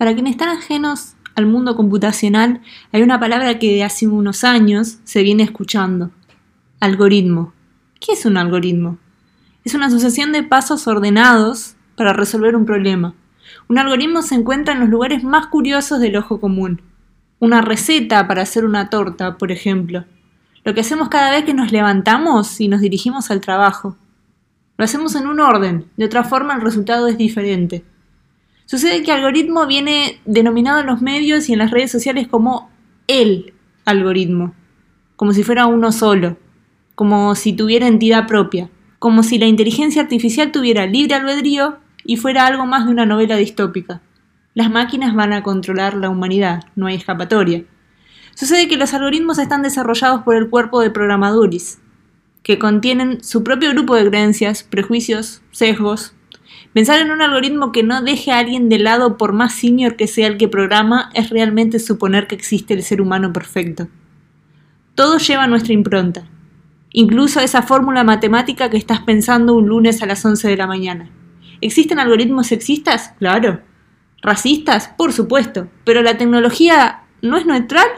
Para quienes están ajenos al mundo computacional, hay una palabra que de hace unos años se viene escuchando. Algoritmo. ¿Qué es un algoritmo? Es una asociación de pasos ordenados para resolver un problema. Un algoritmo se encuentra en los lugares más curiosos del ojo común. Una receta para hacer una torta, por ejemplo. Lo que hacemos cada vez que nos levantamos y nos dirigimos al trabajo. Lo hacemos en un orden, de otra forma el resultado es diferente. Sucede que algoritmo viene denominado en los medios y en las redes sociales como el algoritmo, como si fuera uno solo, como si tuviera entidad propia, como si la inteligencia artificial tuviera libre albedrío y fuera algo más de una novela distópica. Las máquinas van a controlar la humanidad, no hay escapatoria. Sucede que los algoritmos están desarrollados por el cuerpo de programadores, que contienen su propio grupo de creencias, prejuicios, sesgos, Pensar en un algoritmo que no deje a alguien de lado por más senior que sea el que programa es realmente suponer que existe el ser humano perfecto. Todo lleva nuestra impronta, incluso esa fórmula matemática que estás pensando un lunes a las 11 de la mañana. ¿Existen algoritmos sexistas? Claro. ¿Racistas? Por supuesto. ¿Pero la tecnología no es neutral?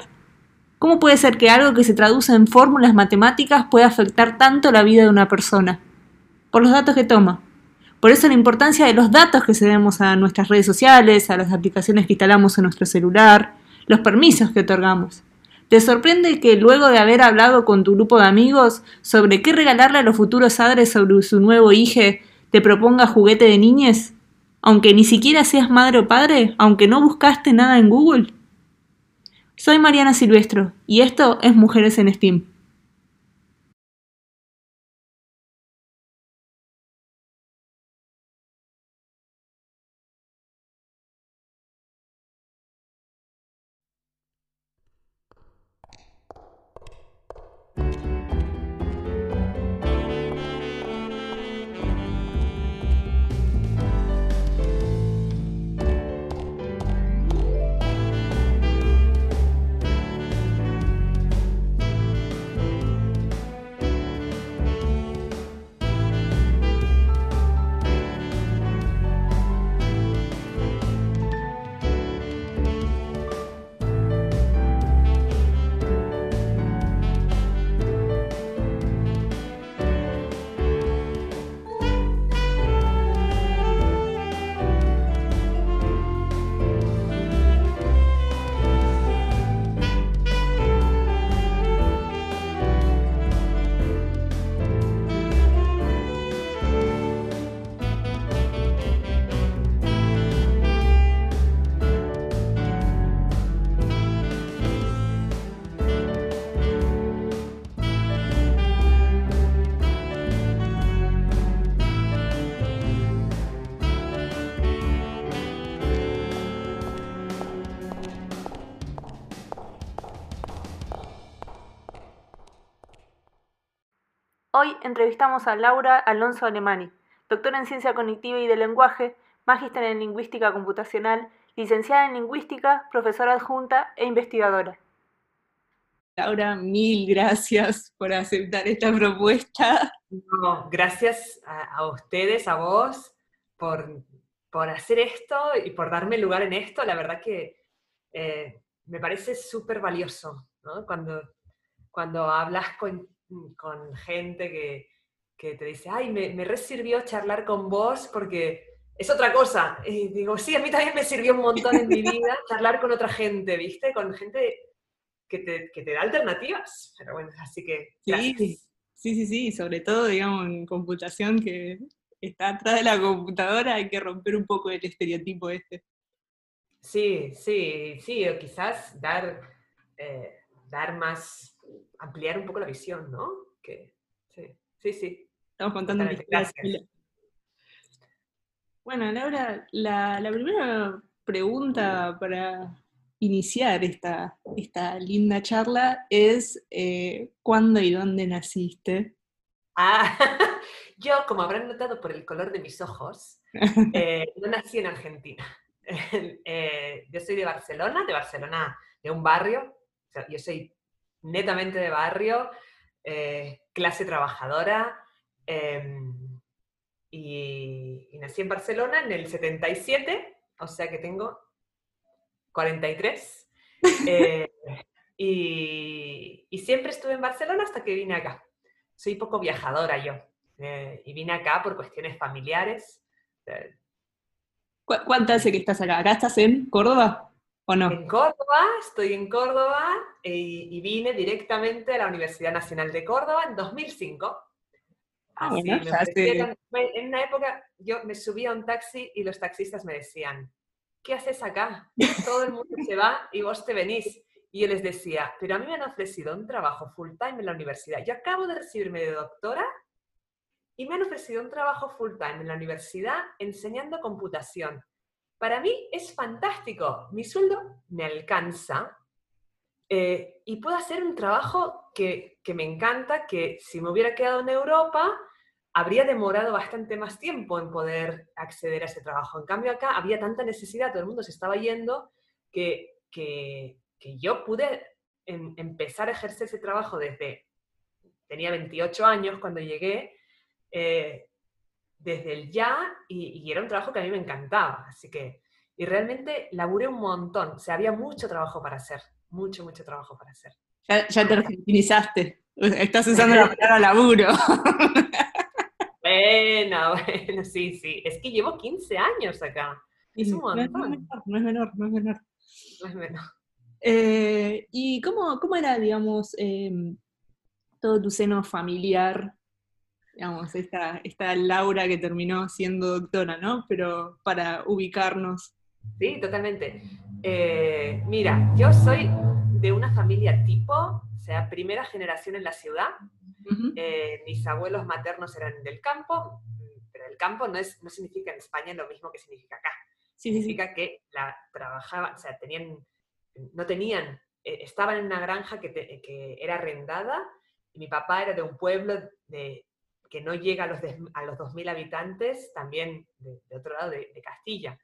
¿Cómo puede ser que algo que se traduce en fórmulas matemáticas pueda afectar tanto la vida de una persona? Por los datos que toma. Por eso la importancia de los datos que cedemos a nuestras redes sociales, a las aplicaciones que instalamos en nuestro celular, los permisos que otorgamos. ¿Te sorprende que luego de haber hablado con tu grupo de amigos sobre qué regalarle a los futuros padres sobre su nuevo hijo, te proponga juguete de niñez? Aunque ni siquiera seas madre o padre, aunque no buscaste nada en Google. Soy Mariana Silvestro y esto es Mujeres en Steam. Hoy entrevistamos a Laura Alonso Alemani, doctora en Ciencia Cognitiva y del Lenguaje, magíster en Lingüística Computacional, licenciada en Lingüística, profesora adjunta e investigadora. Laura, mil gracias por aceptar esta propuesta. gracias a, ustedes, a vos, por, hacer esto y por darme lugar en esto. La verdad que eh, me parece súper valioso cuando, cuando hablas con con gente que, te dice, ay, me, me sirvió charlar con vos porque es otra cosa. Y digo, sí, a mí también me sirvió un montón en mi vida charlar con otra gente, ¿viste? Con gente que te, da alternativas. Pero bueno, así que... Sí, sí, sí, sí, sobre todo, digamos, en computación que está atrás de la computadora, hay que romper un poco el estereotipo este. Sí, sí, sí, o quizás dar, eh, dar más ampliar un poco la visión, ¿no? Que, sí, sí, sí. Estamos contando Gracias. Bueno, Laura, la, primera pregunta para iniciar esta, esta linda charla es eh, ¿cuándo y dónde naciste? Ah, yo, como habrán notado por el color de mis ojos, eh, no nací en Argentina. Eh, yo soy de Barcelona, de Barcelona, de un barrio. yo soy netamente de barrio, eh, clase trabajadora, em, y, nací en Barcelona en el 77, o sea que tengo 43. Eh, y, y, siempre estuve en Barcelona hasta que vine acá. Soy poco viajadora yo. Eh, y vine acá por cuestiones familiares. ¿Cuánto hace que estás acá? ¿Acá estás en Córdoba o no? En Córdoba, estoy en Córdoba y, vine directamente a la Universidad Nacional de Córdoba en 2005. Ah, en una época yo me subía a un taxi y los taxistas me decían, ¿qué haces acá? Todo el mundo se va y vos te venís. Y yo les decía, pero a mí me han ofrecido un trabajo full time en la universidad. Yo acabo de recibirme de doctora y me han ofrecido un trabajo full time en la universidad enseñando computación. Para mí es fantástico. Mi sueldo me alcanza eh, y puedo hacer un trabajo que, que me encanta, que si me hubiera quedado en Europa, habría demorado bastante más tiempo en poder acceder a ese trabajo. En cambio, acá había tanta necesidad, todo el mundo se estaba yendo, que, que, yo pude em, empezar a ejercer ese trabajo desde, tenía 28 años cuando llegué, eh, desde el ya, y, era un trabajo que a mí me encantaba. Así que, y realmente laburé un montón, o sea, había mucho trabajo para hacer, mucho, mucho trabajo para hacer. Ya, ya te argentinizaste, estás usando la palabra laburo. Bueno, bueno, sí, sí. Es que llevo 15 años acá. Es un montón. No es menor, no es menor. No es menor. Eh, ¿Y cómo, cómo, era, digamos, em, todo tu seno familiar? Digamos, esta, esta Laura que terminó siendo doctora, ¿no? Pero para ubicarnos. Sí, totalmente. Eh, mira, yo soy de una familia tipo, o sea, primera generación en la ciudad, eh, mis abuelos maternos eran del campo, pero el campo no, es, no significa en España lo mismo que significa acá. significa que la trabajaban, o sea, tenían, no tenían, eh, estaban en una granja que, que, era arrendada y mi papá era de un pueblo de, que no llega a los, a los 2.000 habitantes, también de, otro lado de, Castilla.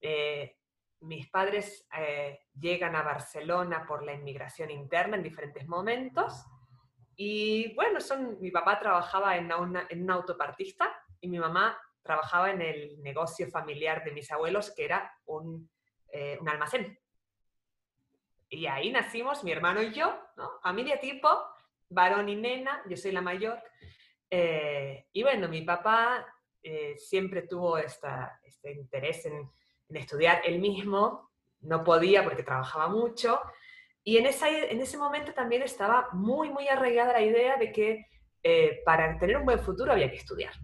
Eh, mis padres llegan a Barcelona por la inmigración interna en diferentes momentos y bueno, son, mi papá trabajaba en una, en autopartista y mi mamá trabajaba en el negocio familiar de mis abuelos, que era un, eh, un almacén. Y ahí nacimos mi hermano y yo, ¿no? familia tipo, varón y nena, yo soy la mayor. Eh, y bueno, mi papá eh, siempre tuvo esta, este interés en, en, estudiar él mismo, no podía porque trabajaba mucho, y en, esa, en ese momento también estaba muy, muy arraigada la idea de que eh, para tener un buen futuro había que estudiar.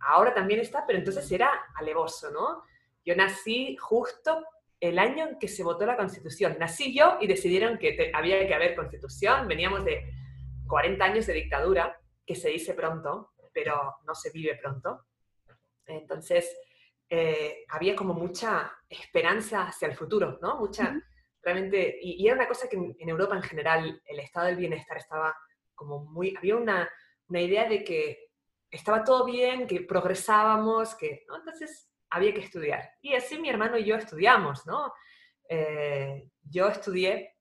Ahora también está, pero entonces era alevoso, ¿no? Yo nací justo el año en que se votó la Constitución. Nací yo y decidieron que había que haber Constitución. Veníamos de 40 años de dictadura, que se dice pronto, pero no se vive pronto. Entonces, eh, había como mucha esperanza hacia el futuro, ¿no? Mucha, realmente, y, era una cosa que en, Europa en general el estado del bienestar estaba como muy, había una, una idea de que estaba todo bien, que progresábamos, que, ¿no? Entonces había que estudiar. Y así mi hermano y yo estudiamos, ¿no? Eh, yo estudié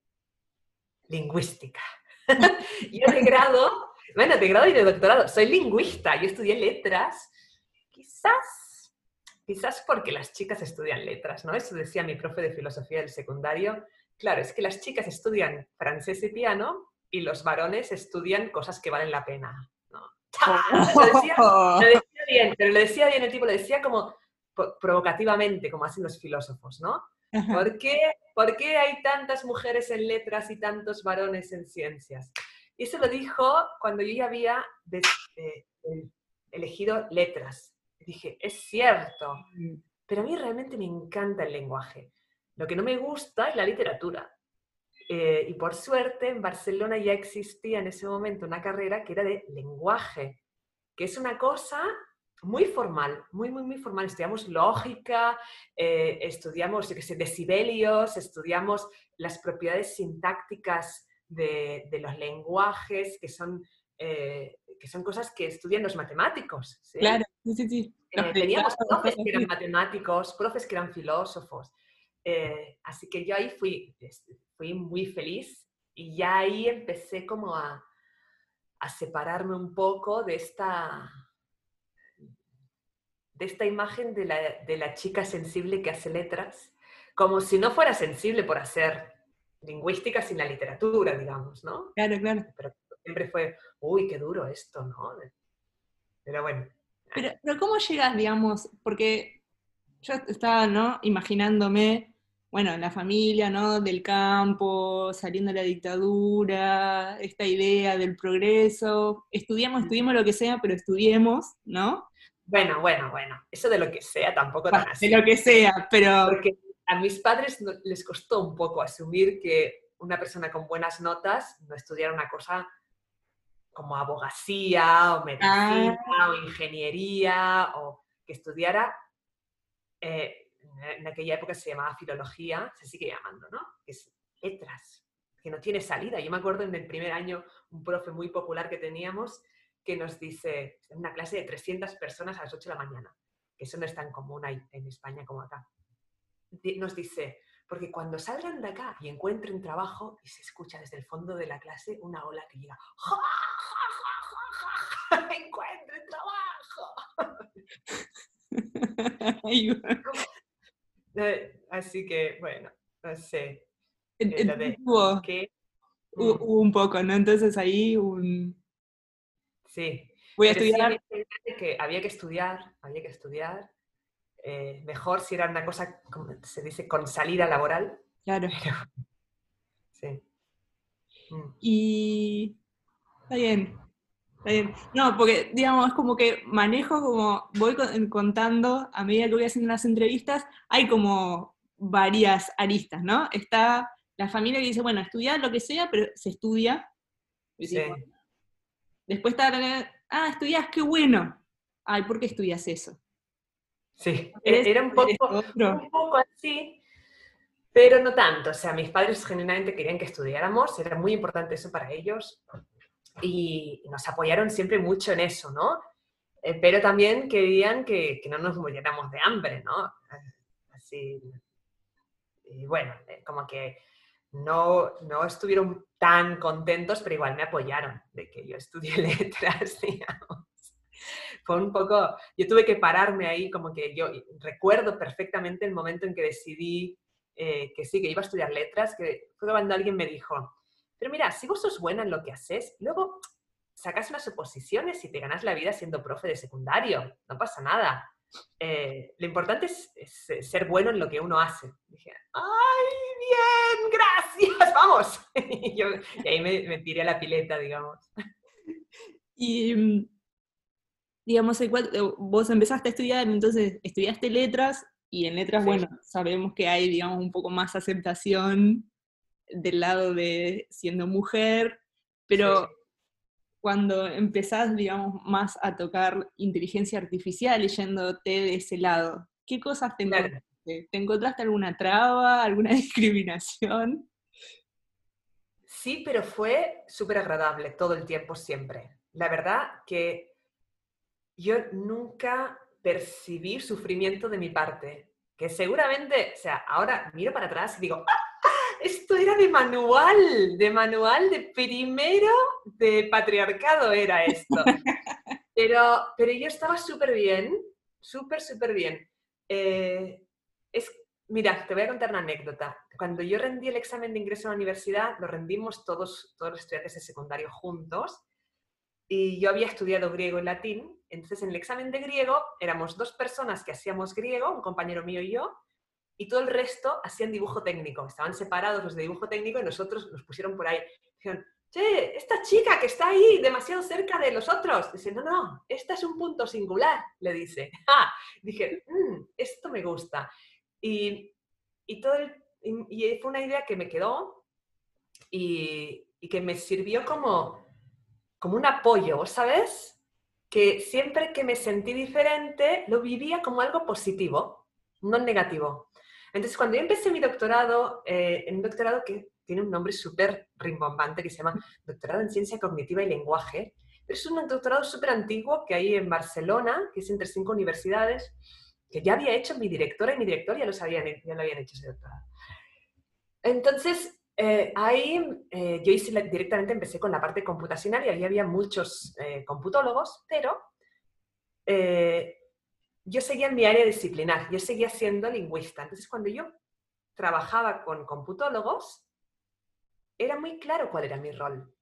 lingüística. yo de grado, bueno, de grado y de doctorado, soy lingüista, yo estudié letras, quizás Quizás porque las chicas estudian letras, ¿no? Eso decía mi profe de filosofía del secundario. Claro, es que las chicas estudian francés y piano y los varones estudian cosas que valen la pena, ¿no? Lo decía, bien, pero le decía bien el tipo, le decía como provocativamente, como hacen los filósofos, ¿no? ¿Por qué, ¿Por qué hay tantas mujeres en letras y tantos varones en ciencias? Y eso lo dijo cuando yo ya había eh, elegido letras dije, es cierto, mm. pero a mí realmente me encanta el lenguaje. Lo que no me gusta es la literatura. Eh, y por suerte en Barcelona ya existía en ese momento una carrera que era de lenguaje, que es una cosa muy formal, muy, muy, muy formal. Estudiamos lógica, eh, estudiamos, yo qué sé, decibelios, estudiamos las propiedades sintácticas de, de los lenguajes, que son eh, que son cosas que estudian los matemáticos. Claro, sí, sí, sí. Eh, teníamos profes que eran matemáticos, profes que eran filósofos. Eh, así que yo ahí fui, fui muy feliz y ya ahí empecé como a, a separarme un poco de esta, de esta imagen de la, de la, chica sensible que hace letras, como si no fuera sensible por hacer lingüística sin la literatura, digamos, ¿no? Claro, claro. Pero siempre fue, uy, qué duro esto, ¿no? Pero bueno. Pero, pero ¿cómo llegas, digamos? Porque yo estaba, ¿no? Imaginándome, bueno, la familia, ¿no? Del campo, saliendo de la dictadura, esta idea del progreso, estudiamos, estudiemos lo que sea, pero estudiemos, ¿no? Bueno, bueno, bueno, eso de lo que sea tampoco tan así. De lo que sea, pero... Porque a mis padres les costó un poco asumir que una persona con buenas notas no estudiara una cosa como abogacía o medicina ah. o ingeniería o que estudiara, eh, en aquella época se llamaba filología, se sigue llamando, ¿no? Que es letras, que no tiene salida. Yo me acuerdo en el primer año un profe muy popular que teníamos que nos dice, en una clase de 300 personas a las 8 de la mañana, que eso no es tan común en España como acá nos dice, porque cuando salgan de acá y encuentren trabajo y se escucha desde el fondo de la clase una ola que llega, ¡Ja, encuentren trabajo! Eh, así que, bueno, no sé. hubo, un poco, ¿no? Entonces ahí un... Sí. Voy a estudiar. que había que estudiar, había que estudiar eh, mejor si era una cosa, como se dice, con salida laboral. Claro. sí. Mm. Y está bien, está bien. No, porque digamos, es como que manejo como, voy contando a medida que voy haciendo las entrevistas, hay como varias aristas, ¿no? Está la familia que dice, bueno, estudiar lo que sea, pero se estudia. Sí. Después está, ah, estudias, qué bueno. Ay, ¿por qué estudias eso? Sí, e-, era un poco, un poco así, pero no tanto. O sea, mis padres genuinamente querían que estudiáramos, era muy importante eso para ellos y nos apoyaron siempre mucho en eso, ¿no? Eh, pero también querían que, que, no nos muriéramos de hambre, ¿no? Así. Y bueno, eh, como que no, no estuvieron tan contentos, pero igual me apoyaron de que yo estudié letras, digamos fue un poco, yo tuve que pararme ahí, como que yo recuerdo perfectamente el momento en que decidí eh, que sí, que iba a estudiar letras, que fue cuando alguien me dijo, pero mira, si vos sos buena en lo que haces, luego sacas unas oposiciones y te ganas la vida siendo profe de secundario, no pasa nada. Eh, lo importante es, ser bueno en lo que uno hace. dije, ¡ay, bien! ¡Gracias! ¡Vamos! y, ahí me, me, tiré a la pileta, digamos. Y digamos, vos empezaste a estudiar, entonces estudiaste letras, y en letras, bueno, sabemos que hay, digamos, un poco más aceptación del lado de siendo mujer, pero cuando empezás, digamos, más a tocar inteligencia artificial yéndote de ese lado, ¿qué cosas te encontraste? ¿Te encontraste alguna traba, alguna discriminación? Sí, pero fue súper agradable todo el tiempo, siempre. La verdad que yo nunca percibí sufrimiento de mi parte, que seguramente, o sea, ahora miro para atrás y digo, ¡Ah! esto era de manual, de manual de primero de patriarcado era esto. Pero, pero yo estaba súper bien, súper, súper bien. Eh, es, mira, te voy a contar una anécdota. Cuando yo rendí el examen de ingreso a la universidad, lo rendimos todos, todos los estudiantes de secundario juntos y yo había estudiado griego y latín, entonces en el examen de griego éramos dos personas que hacíamos griego, un compañero mío y yo, y todo el resto hacían dibujo técnico. Estaban separados los de dibujo técnico y nosotros nos pusieron por ahí. Dijeron, che, esta chica que está ahí demasiado cerca de los otros. Dice, no, no, esta es un punto singular, le dice. Ah, dije, mm, esto me gusta. Y, y, todo y, fue una idea que me quedó y, y que me sirvió como como un apoyo, ¿sabes? Que siempre que me sentí diferente, lo vivía como algo positivo, no negativo. Entonces, cuando yo empecé mi doctorado, eh, en un doctorado que tiene un nombre súper rimbombante, que se llama Doctorado en Ciencia Cognitiva y Lenguaje, es un doctorado súper antiguo que hay en Barcelona, que es entre cinco universidades, que ya había hecho mi directora y mi director ya lo, sabían, ya lo habían hecho ese doctorado. Entonces, eh, ahí eh, yo hice directamente empecé con la parte computacional y ahí había muchos eh, computólogos, pero yo seguía en mi área disciplinar, yo seguía siendo lingüista. Entonces, cuando yo trabajaba con computólogos, era muy claro cuál era mi rol.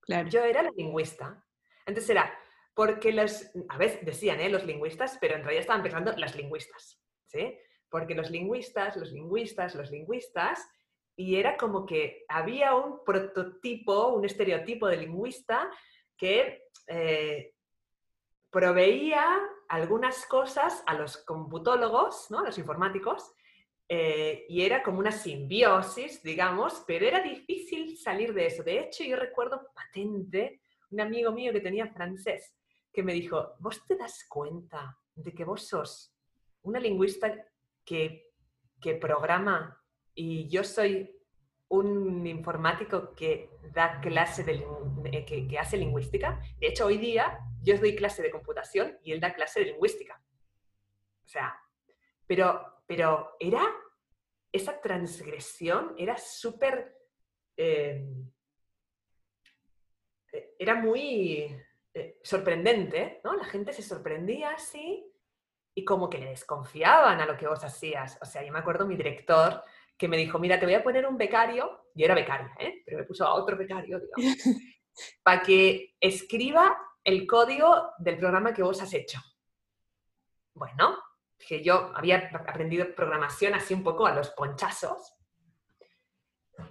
Claro. Yo era la lingüista. Entonces era, porque los, a veces decían ¿eh? los lingüistas, pero en realidad estaban pensando las lingüistas, ¿sí? Porque los lingüistas, los lingüistas, los lingüistas, y era como que había un prototipo, un estereotipo de lingüista que eh, proveía algunas cosas a los computólogos, ¿no? a los informáticos, eh, y era como una simbiosis, digamos, pero era difícil salir de eso. De hecho, yo recuerdo patente un amigo mío que tenía francés que me dijo, ¿vos te das cuenta de que vos sos una lingüista que, que programa y yo soy un informático que da clase de, que, que, hace lingüística. De hecho, hoy día yo doy clase de computación y él da clase de lingüística. O sea, pero, pero era, esa transgresión era súper, eh, era muy eh, sorprendente, ¿no? La gente se sorprendía así y como que le desconfiaban a lo que vos hacías. O sea, yo me acuerdo mi director que me dijo, mira, te voy a poner un becario, yo era becaria, ¿eh? pero me puso a otro becario, digamos, para que escriba el código del programa que vos has hecho. Bueno, que yo había aprendido programación así un poco a los ponchazos.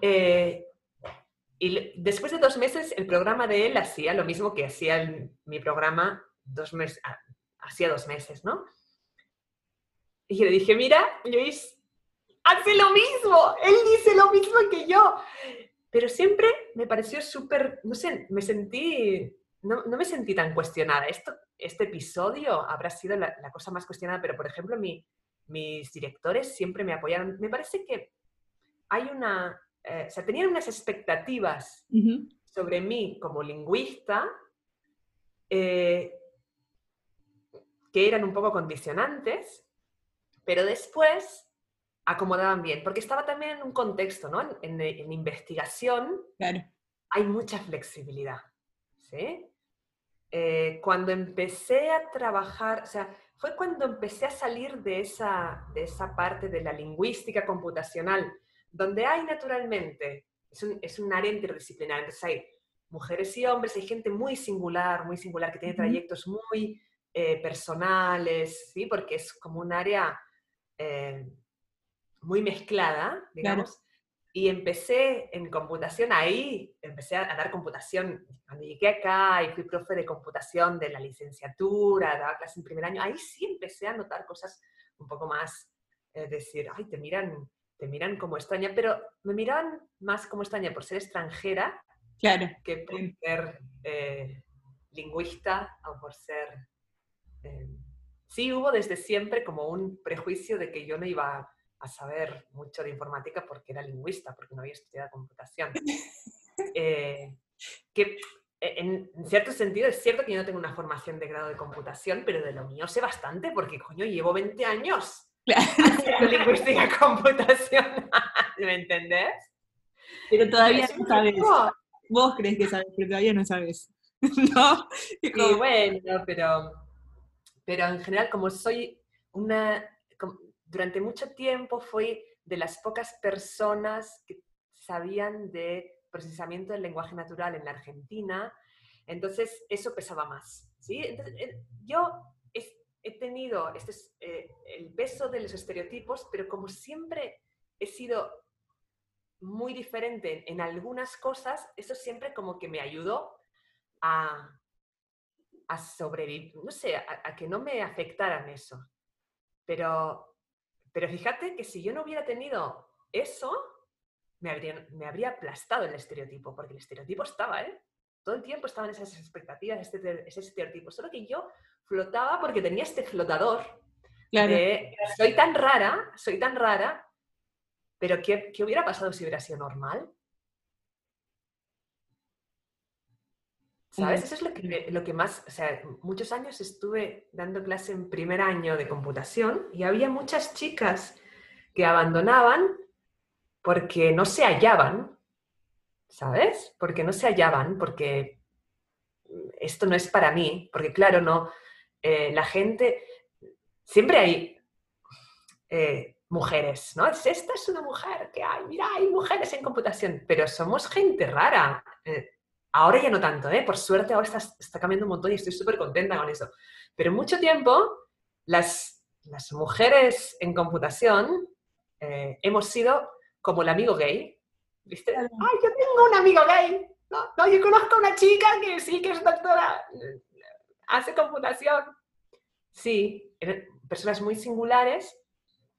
Eh, y después de dos meses, el programa de él hacía lo mismo que hacía mi programa dos meses, ah, hacía dos meses, ¿no? Y le dije, mira, Luis, hace lo mismo, él dice lo mismo que yo. Pero siempre me pareció súper, no sé, me sentí, no, no, me sentí tan cuestionada. Esto, este episodio habrá sido la, la cosa más cuestionada, pero por ejemplo, mi, mis directores siempre me apoyaron. Me parece que hay una, eh, o sea, tenían unas expectativas uh -huh. sobre mí como lingüista eh, que eran un poco condicionantes, pero después acomodaban bien, porque estaba también en un contexto, ¿no? En, en, en investigación claro. hay mucha flexibilidad, ¿sí? Eh, cuando empecé a trabajar, o sea, fue cuando empecé a salir de esa, de esa parte de la lingüística computacional, donde hay naturalmente, es un, es un área interdisciplinar, entonces hay mujeres y hombres, hay gente muy singular, muy singular, que tiene trayectos muy eh, personales, ¿sí? Porque es como un área eh, muy mezclada, digamos. Claro. Y empecé en computación ahí, empecé a dar computación cuando llegué acá y fui profe de computación de la licenciatura, daba clase en primer año, ahí sí empecé a notar cosas un poco más, es decir, ay, te miran, te miran como extraña, pero me miran más como extraña por ser extranjera claro. que por ser eh, lingüista o por ser... Eh, sí hubo desde siempre como un prejuicio de que yo no iba a saber mucho de informática porque era lingüista, porque no había estudiado computación. Eh, que en, cierto sentido es cierto que yo no tengo una formación de grado de computación, pero de lo mío sé bastante porque, coño, llevo 20 años haciendo lingüística computacional, ¿me entendés? Pero todavía no sabes. Vos crees que sabes, pero todavía no sabes. ¿No? Y bueno, pero, pero en general, como soy una durante mucho tiempo fui de las pocas personas que sabían de procesamiento del lenguaje natural en la Argentina, entonces eso pesaba más. ¿sí? Entonces, eh, yo he tenido este, eh, el peso de los estereotipos, pero como siempre he sido muy diferente en algunas cosas, eso siempre como que me ayudó a, sobrevivir, no sé, a, a que no me afectaran eso. Pero pero fíjate que si yo no hubiera tenido eso, me habría, me habría aplastado el estereotipo, porque el estereotipo estaba, ¿eh? Todo el tiempo estaban esas expectativas, este, ese estereotipo. Solo que yo flotaba porque tenía este flotador claro. de soy tan rara, soy tan rara, pero ¿qué, ¿qué hubiera pasado si hubiera sido normal? ¿Sabes? Eso es lo que, lo que más, o sea, muchos años estuve dando clase en primer año de computación y había muchas chicas que abandonaban porque no se hallaban, ¿sabes? Porque no se hallaban, porque esto no es para mí, porque claro, no, eh, la gente, siempre hay, eh, mujeres, ¿no? esta es una mujer que hay, mira, hay mujeres en computación, pero somos gente rara. Eh, ahora ya no tanto, ¿eh? Por suerte ahora está, está cambiando un montón y estoy súper contenta con eso. Pero mucho tiempo las, las mujeres en computación eh, hemos sido como el amigo gay, ¿viste? ¡Ay, yo tengo un amigo gay! No, no, yo conozco a una chica que sí que es doctora, hace computación. Sí, personas muy singulares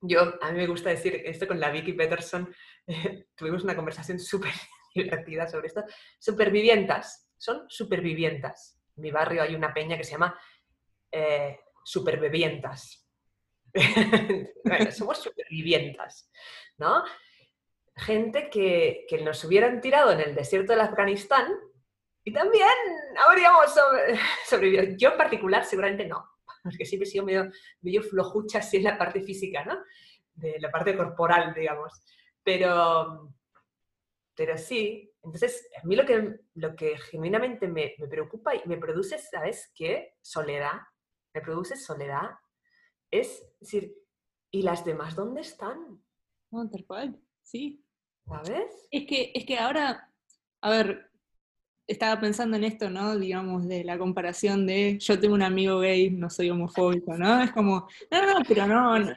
yo, a mí me gusta decir esto con la Vicky Peterson, tuvimos una conversación súper divertida sobre esto. Supervivientas, son supervivientas. En mi barrio hay una peña que se llama eh, Supervivientas. somos supervivientas, ¿no? Gente que, que, nos hubieran tirado en el desierto del Afganistán y también habríamos sobrevivido. Yo en particular seguramente no, porque siempre he sido medio, medio flojucha así en la parte física, ¿no? De la parte corporal, digamos. Pero, pero sí, entonces a mí lo que, lo que genuinamente me, me preocupa y me produce, ¿sabes qué? Soledad. Me produce soledad. Es decir, ¿y las demás dónde están? No, tal cual, sí. ¿Sabes? Es que, es que ahora, a ver, estaba pensando en esto, ¿no? Digamos, de la comparación de yo tengo un amigo gay, no soy homofóbico, ¿no? Es como, no, no, pero no,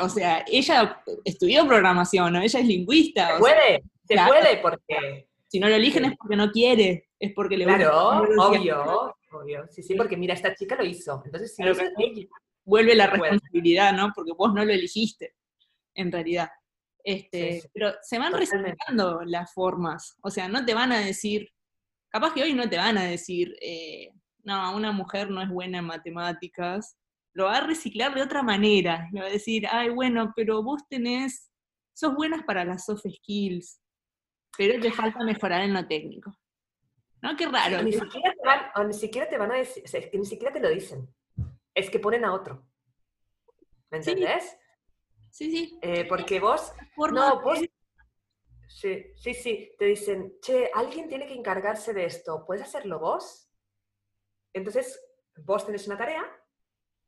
o sea, ella estudió programación, ¿no? Ella es lingüista. Se puede, se puede porque... Si no lo eligen es porque no quiere, es porque le Claro, obvio, obvio. Sí, sí, porque mira, esta chica lo hizo. Entonces, si vuelve la responsabilidad, ¿no? Porque vos no lo eligiste, en realidad. Este, Pero se van respetando las formas. O sea, no te van a decir, capaz que hoy no te van a decir, eh, no, una mujer no es buena en matemáticas, lo va a reciclar de otra manera, le va a decir, ay, bueno, pero vos tenés, sos buenas para las soft skills, pero te falta mejorar en lo técnico. ¿No? Qué raro. ni, siquiera te van, ni siquiera te van a decir, es que ni siquiera te lo dicen, es que ponen a otro. ¿Me entendés? Sí, sí. Eh, porque vos, no, vos, Sí, sí, sí. Te dicen, che, alguien tiene que encargarse de esto, ¿puedes hacerlo vos? Entonces, vos tenés una tarea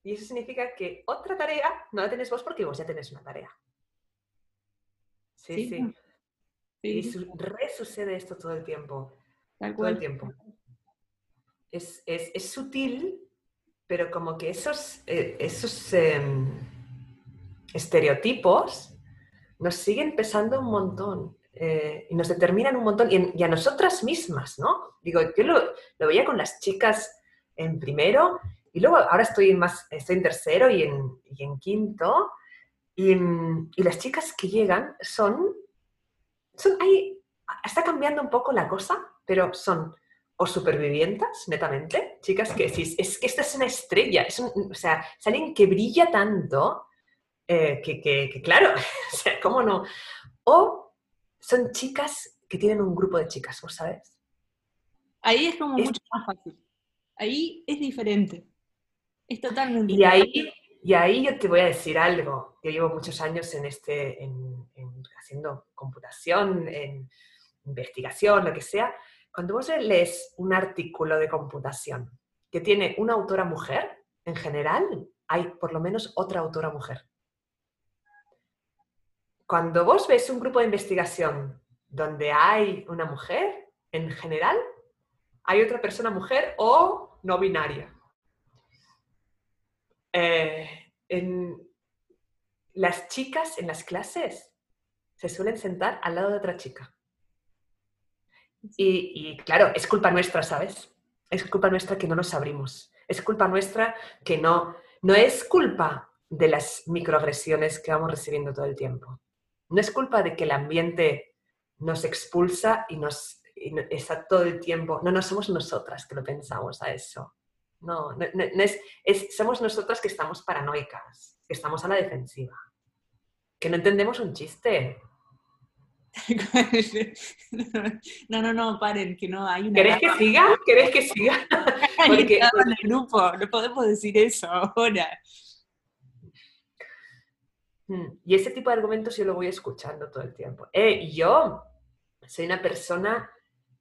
y eso significa que otra tarea no la tenés vos porque vos ya tenés una tarea. Sí, sí. Y resucede esto todo el tiempo. todo el tiempo. Es, sutil, pero como que esos, eh, esos em, estereotipos nos siguen pesando un montón. Eh, y nos determinan un montón, y, a nosotras mismas, ¿no? Digo, yo lo, lo, veía con las chicas en primero, y luego ahora estoy en, más, estoy en tercero y en, y en quinto, y, y, las chicas que llegan son, son ahí, está cambiando un poco la cosa, pero son o supervivientes, netamente, chicas que decís, es que esta es una estrella, es o sea, es alguien que brilla tanto, eh, que, que, que, claro, o sea, ¿cómo no? O son chicas que tienen un grupo de chicas, ¿vos sabes? Ahí es como mucho más fácil. Ahí es diferente. Es totalmente y ahí Y ahí yo te voy a decir algo. Yo llevo muchos años en este, en, haciendo computación, en investigación, lo que sea. Cuando vos lees un artículo de computación que tiene una autora mujer, en general hay por lo menos otra autora mujer cuando vos ves un grupo de investigación donde hay una mujer, en general, hay otra persona mujer o no binaria. Eh, en las chicas en las clases se suelen sentar al lado de otra chica. Y, y, claro, es culpa nuestra, ¿sabes? Es culpa nuestra que no nos abrimos. Es culpa nuestra que no... No es culpa de las microagresiones que vamos recibiendo todo el tiempo. No es culpa de que el ambiente nos expulsa y nos está todo el tiempo. No, no somos nosotras que lo pensamos a eso. No, no, es, somos nosotras que estamos paranoicas, que estamos a la defensiva, que no entendemos un chiste. No, no, no, paren, que no hay una. ¿Querés que siga? ¿Querés que siga? Porque... en el grupo, no podemos decir eso ahora. Mm, y ese tipo de argumentos yo lo voy escuchando todo el tiempo. Eh, yo soy una persona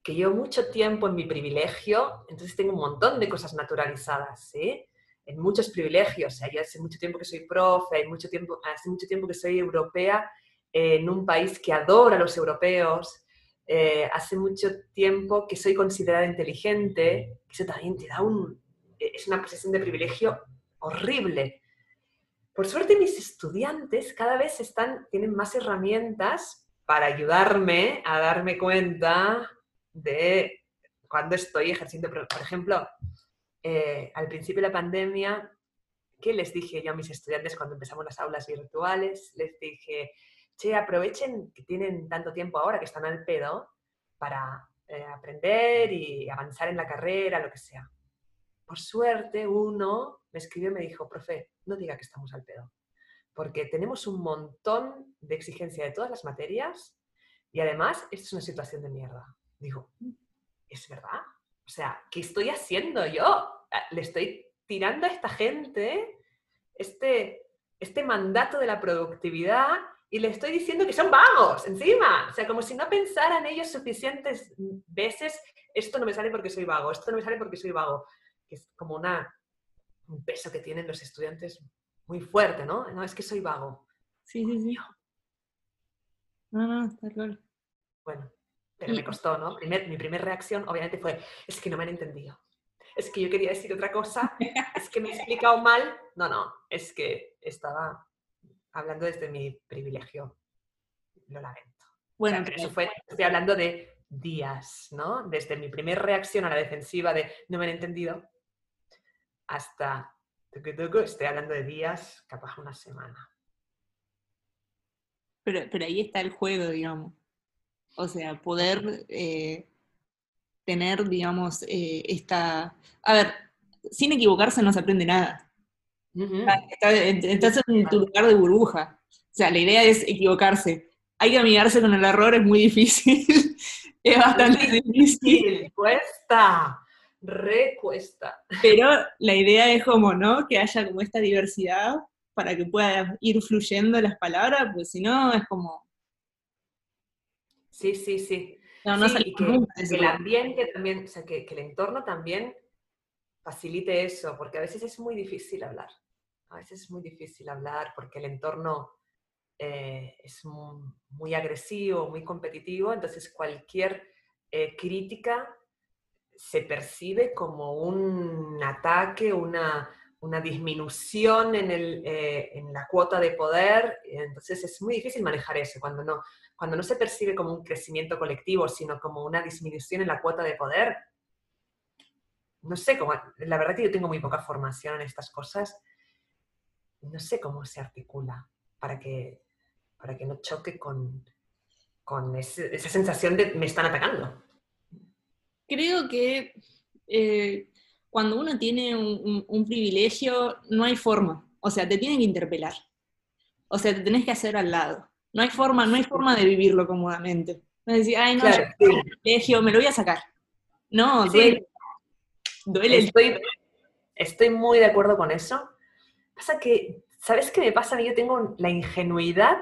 que llevo mucho tiempo en mi privilegio, entonces tengo un montón de cosas naturalizadas, ¿sí? en muchos privilegios. O sea, yo hace mucho tiempo que soy profe, hay mucho tiempo, hace mucho tiempo que soy europea en un país que adora a los europeos. Eh, hace mucho tiempo que soy considerada inteligente, eso también te da un, es una posición de privilegio horrible. Por suerte mis estudiantes cada vez están, tienen más herramientas para ayudarme a darme cuenta de cuando estoy ejerciendo, por ejemplo, eh, al principio de la pandemia, ¿qué les dije yo a mis estudiantes cuando empezamos las aulas virtuales? Les dije, che, aprovechen que tienen tanto tiempo ahora que están al pedo para eh, aprender y avanzar en la carrera, lo que sea. Por suerte, uno me escribió y me dijo, profe, no diga que estamos al pedo, porque tenemos un montón de exigencia de todas las materias y además, esta es una situación de mierda. Digo, ¿es verdad? O sea, ¿qué estoy haciendo yo? Ah, le estoy tirando a esta gente este, este mandato de la productividad y le estoy diciendo que son vagos encima. O sea, como si no pensaran ellos suficientes veces, esto no me sale porque soy vago, esto no me sale porque soy vago. Que es como una, un peso que tienen los estudiantes muy fuerte, ¿no? No, es que soy vago. Sí, sí, sí. No, no, está claro. Bueno, pero me costó, ¿no? mi primera reacción obviamente fue, es que no me han entendido. Es que yo quería decir otra cosa, es que me he explicado mal. No, no, es que estaba hablando desde mi privilegio. Lo lamento. Bueno, pero eso fue, estoy hablando de días, ¿no? Desde mi primera reacción a la defensiva de no me han entendido hasta, estoy hablando de días, capaz una semana. Pero, pero ahí está el juego, digamos. O sea, poder eh, tener, digamos, eh, esta... A ver, sin equivocarse no se aprende nada. estás en tu lugar de burbuja. O sea, la idea es equivocarse. Hay que amigarse con el error, es muy difícil. es bastante difícil. Cuesta, recuesta. Pero la idea es como, ¿no? Que haya como esta diversidad para que pueda ir fluyendo las palabras, pues si no es como Sí, sí, sí. y que, el ambiente también, o sea, que, el entorno también facilite eso, porque a veces es muy difícil hablar. A veces es muy difícil hablar porque el entorno eh, es muy, agresivo, muy competitivo, entonces cualquier eh, crítica se percibe como un ataque, una, una disminución en, el, eh, en, la cuota de poder, entonces es muy difícil manejar eso cuando no, cuando no se percibe como un crecimiento colectivo, sino como una disminución en la cuota de poder, no sé cómo, la verdad que yo tengo muy poca formación en estas cosas, no sé cómo se articula para que, para que no choque con, con esa sensación de me están atacando. Creo que eh, cuando uno tiene un, un, privilegio, no hay forma. O sea, te tienen que interpelar. O sea, te tenés que hacer al lado. No hay forma, no hay forma de vivirlo cómodamente. No decir, ay, no, privilegio, me lo voy a sacar. No, duele. Duele. Estoy, estoy muy de acuerdo con eso. Pasa que, ¿sabes qué me pasa? Yo tengo la ingenuidad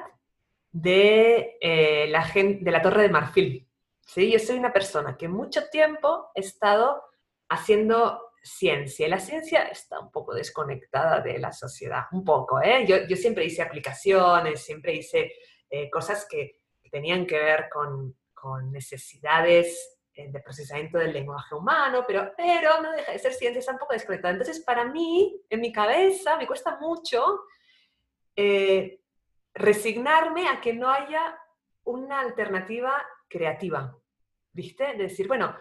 de, eh, la, gente, de la Torre de Marfil. ¿sí? Yo soy una persona que mucho tiempo he estado haciendo ciencia. La ciencia está un poco desconectada de la sociedad, un poco. ¿eh? Yo, yo siempre hice aplicaciones, siempre hice eh, cosas que, tenían que ver con, con necesidades eh, de procesamiento del lenguaje humano, pero, pero no deja de ser ciencia, está un poco desconectada. Entonces, para mí, en mi cabeza, me cuesta mucho eh, resignarme a que no haya una alternativa creativa, ¿viste? De decir, bueno,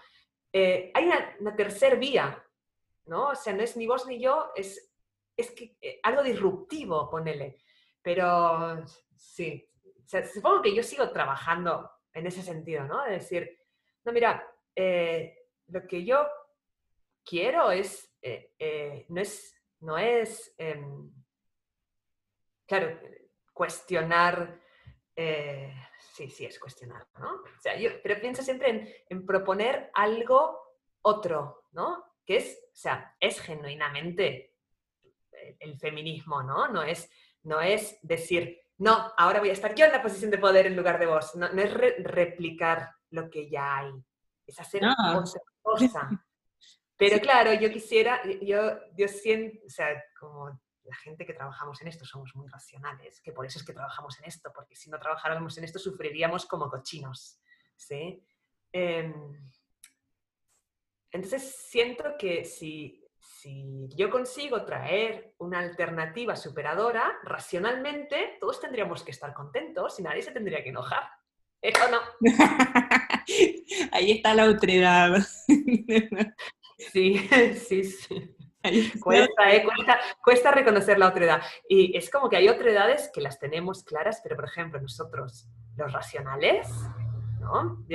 hay una, una tercera vía, ¿no? O sea, no es ni vos ni yo, es, es que, algo disruptivo, ponele. Pero sí, supongo que yo sigo trabajando en ese sentido, ¿no? De decir, no, mira, eh, lo que yo quiero es, eh, eh, no es, no es, em, claro, cuestionar, sí, sí, es cuestionar, ¿no? O sea, yo, pero pienso siempre en, proponer algo otro, ¿no? Que es, o sea, es genuinamente el, feminismo, ¿no? No es, no es decir, no, ahora voy a estar yo en la posición de poder en lugar de vos. No, es replicar lo que ya hay, es hacer otra cosa. Pero claro, yo quisiera, yo, yo siento, o sea, como la gente que trabajamos en esto somos muy racionales, que por eso es que trabajamos en esto, porque si no trabajáramos en esto sufriríamos como cochinos, ¿sí? Em, entonces siento que si, si yo consigo traer una alternativa superadora, racionalmente todos tendríamos que estar contentos y nadie se tendría que enojar. Eso no. Ahí está la otredad. Sí, sí, sí. Cuesta, eh, cuesta, cuesta, reconocer la otredad. Y es como que hay otredades que las tenemos claras, pero por ejemplo, nosotros, los racionales, ¿no?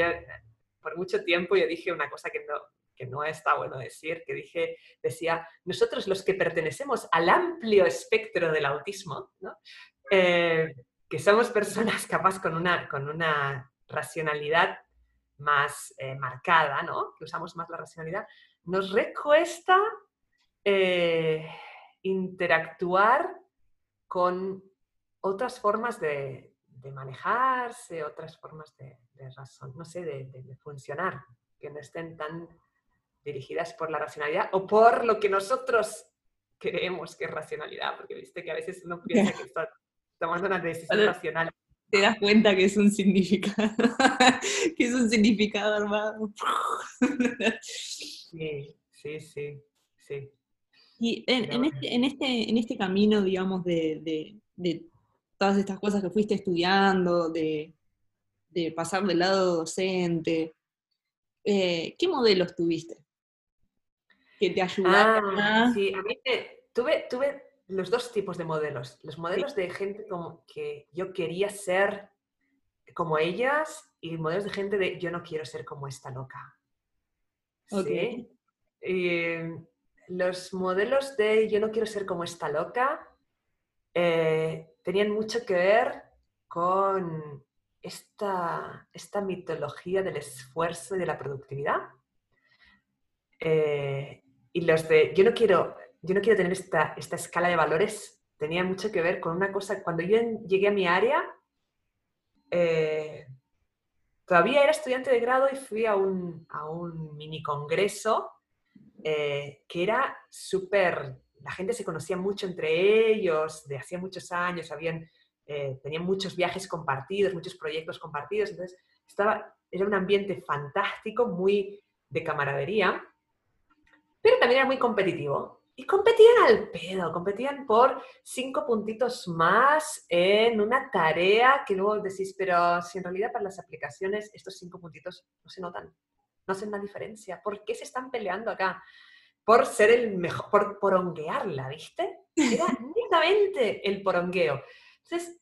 por mucho tiempo yo dije una cosa que no, que no está bueno decir, que dije, decía, nosotros los que pertenecemos al amplio espectro del autismo. Eh, que somos personas capaz con una, con una racionalidad más eh, marcada, ¿no? que usamos más la racionalidad, nos recuesta eh, interactuar con otras formas de, manejarse, otras formas de, razón, no sé, de, funcionar, que no estén tan dirigidas por la racionalidad o por lo que nosotros creemos que es racionalidad, porque viste que a veces uno piensa que está tomando una decisión racional. Te das cuenta que es un significado, que es un significado armado. Sí, sí, sí, sí. Y en, este, en, este, en este camino, digamos, de, de, todas estas cosas que fuiste estudiando, de, de pasar del lado docente, eh, ¿qué modelos tuviste? Que te ayudaron ah, Sí, a mí tuve, tuve los dos tipos de modelos. Los modelos de gente como que yo quería ser como ellas y modelos de gente de yo no quiero ser como esta loca. ¿Sí? los modelos de yo no quiero ser como esta loca eh, tenían mucho que ver con esta, esta, mitología del esfuerzo y de la productividad. Eh, y los de yo no quiero, yo no quiero tener esta, esta escala de valores tenía mucho que ver con una cosa, cuando yo llegué a mi área, eh, todavía era estudiante de grado y fui a un, a un mini congreso eh, que era súper, la gente se conocía mucho entre ellos, de hacía muchos años, habían, eh, tenían muchos viajes compartidos, muchos proyectos compartidos, entonces estaba, era un ambiente fantástico, muy de camaradería, pero también era muy competitivo. Y competían al pedo, competían por cinco puntitos más en una tarea que luego decís, pero si en realidad para las aplicaciones estos cinco puntitos no se notan, no hacen la diferencia. ¿Por qué se están peleando acá? Por ser el mejor, por poronguearla, ¿viste? Era netamente el porongueo. Entonces,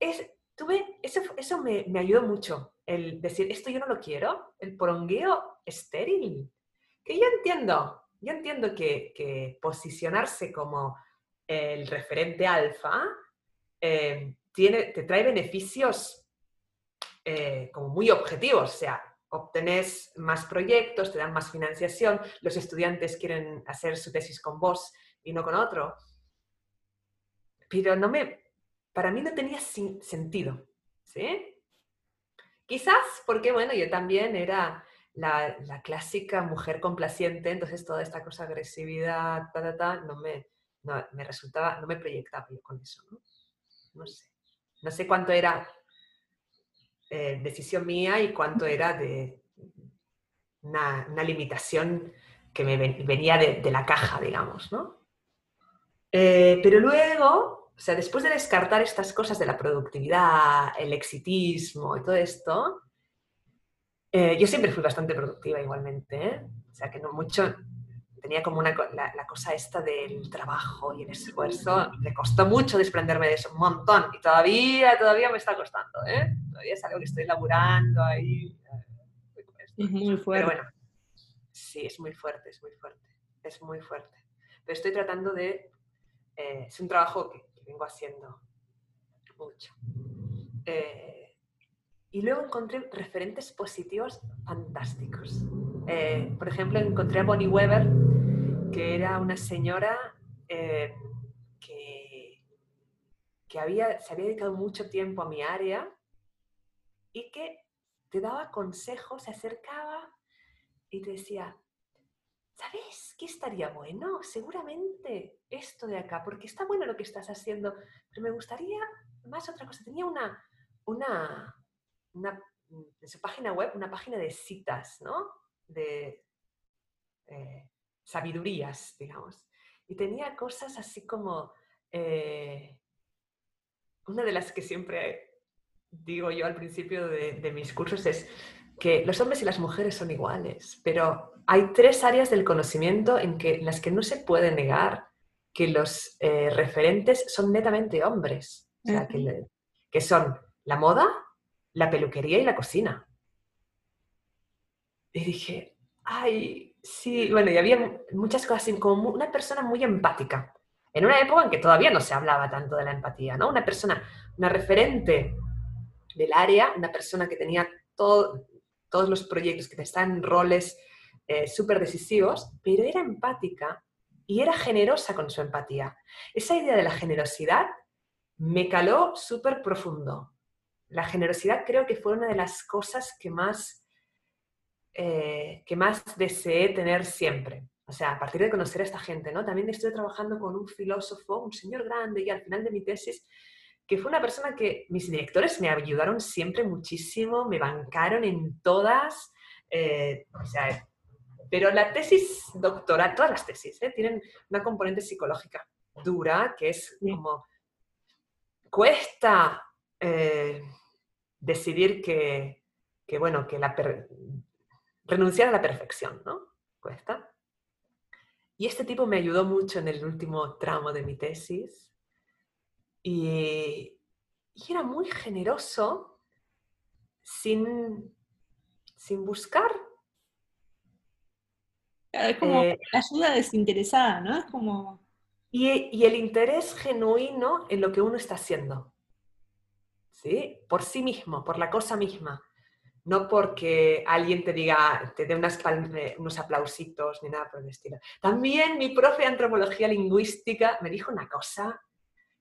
es, tuve, eso, eso me, me, ayudó mucho, el decir, esto yo no lo quiero, el porongueo estéril. Que yo entiendo, yo entiendo que, posicionarse como el referente alfa eh, tiene, te trae beneficios eh, como muy objetivos, o sea, obtenés más proyectos, te dan más financiación, los estudiantes quieren hacer su tesis con vos y no con otro. Pero no me, para mí no tenía sentido, ¿sí? Quizás porque, bueno, yo también era la, clásica mujer complaciente, entonces toda esta cosa agresividad, no me, no, me resultaba, no me proyectaba yo con eso, ¿no? No sé. No sé cuánto era eh, decisión mía y cuánto era de una, limitación que me venía de, la caja, digamos, ¿no? Eh, pero luego, o sea, después de descartar estas cosas de la productividad, el exitismo y todo esto, eh, yo siempre fui bastante productiva igualmente, o sea, que no mucho, tenía como una, la, cosa esta del trabajo y el esfuerzo. Me costó mucho desprenderme de eso, un montón. Y todavía, todavía me está costando, ¿eh? Todavía es algo que estoy laburando ahí. Es muy fuerte. Pero bueno, sí, es muy fuerte, es muy fuerte. Es muy fuerte. Pero estoy tratando de... Eh, es un trabajo que, vengo haciendo mucho. Eh, y luego encontré referentes positivos fantásticos. Eh, por ejemplo, encontré a Bonnie Weber, que era una señora eh, que, que había, se había dedicado mucho tiempo a mi área y que te daba consejos, se acercaba y te decía, ¿sabes qué estaría bueno? Seguramente esto de acá, porque está bueno lo que estás haciendo, pero me gustaría más otra cosa. Tenía una, una, una en su página web, una página de citas, ¿no? De eh, sabidurías, digamos. Y tenía cosas así como, eh, una de las que siempre digo yo al principio de, mis cursos es que los hombres y las mujeres son iguales, pero hay tres áreas del conocimiento en, que, las que no se puede negar que los eh, referentes son netamente hombres, o sea, que, que son la moda, la peluquería y la cocina. Y dije, ay, sí, bueno, y había muchas cosas, como una persona muy empática, en una época en que todavía no se hablaba tanto de la empatía, ¿no? Una persona, una referente del área, una persona que tenía todo, todos los proyectos, que estaban en roles eh, súper decisivos, pero era empática y era generosa con su empatía. Esa idea de la generosidad me caló súper profundo. La generosidad creo que fue una de las cosas que más, eh, que más deseé tener siempre. O sea, a partir de conocer a esta gente, ¿no? También estoy trabajando con un filósofo, un señor grande, y al final de mi tesis, que fue una persona que mis directores me ayudaron siempre muchísimo, me bancaron en todas, eh, o sea, pero la tesis doctoral, todas las tesis, ¿eh? tienen una componente psicológica dura, que es como, cuesta eh, decidir que, que, bueno, que la renunciar a la perfección, ¿no? Cuesta. Y este tipo me ayudó mucho en el último tramo de mi tesis. Y, era muy generoso sin, sin buscar. Es como eh, ayuda desinteresada, ¿no? Es como... Y, y, el interés genuino en lo que uno está haciendo. ¿Sí? Por sí mismo, por la cosa misma no porque alguien te diga, te dé unas unos aplausitos ni nada por el estilo. También mi profe de antropología lingüística me dijo una cosa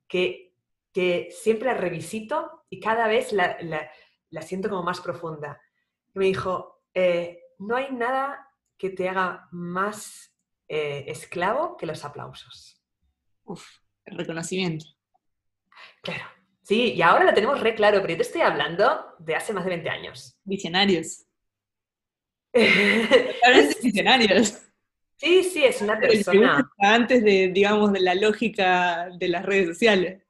que, que siempre la revisito y cada vez la, la, siento como más profunda. Me dijo, eh, no hay nada que te haga más eh, esclavo que los aplausos. Uf, el reconocimiento. Claro, Sí, y ahora lo tenemos re claro, pero yo te estoy hablando de hace más de 20 años. Visionarios. visionarios. Sí, sí, es una persona. Antes de, digamos, de la lógica de las redes sociales.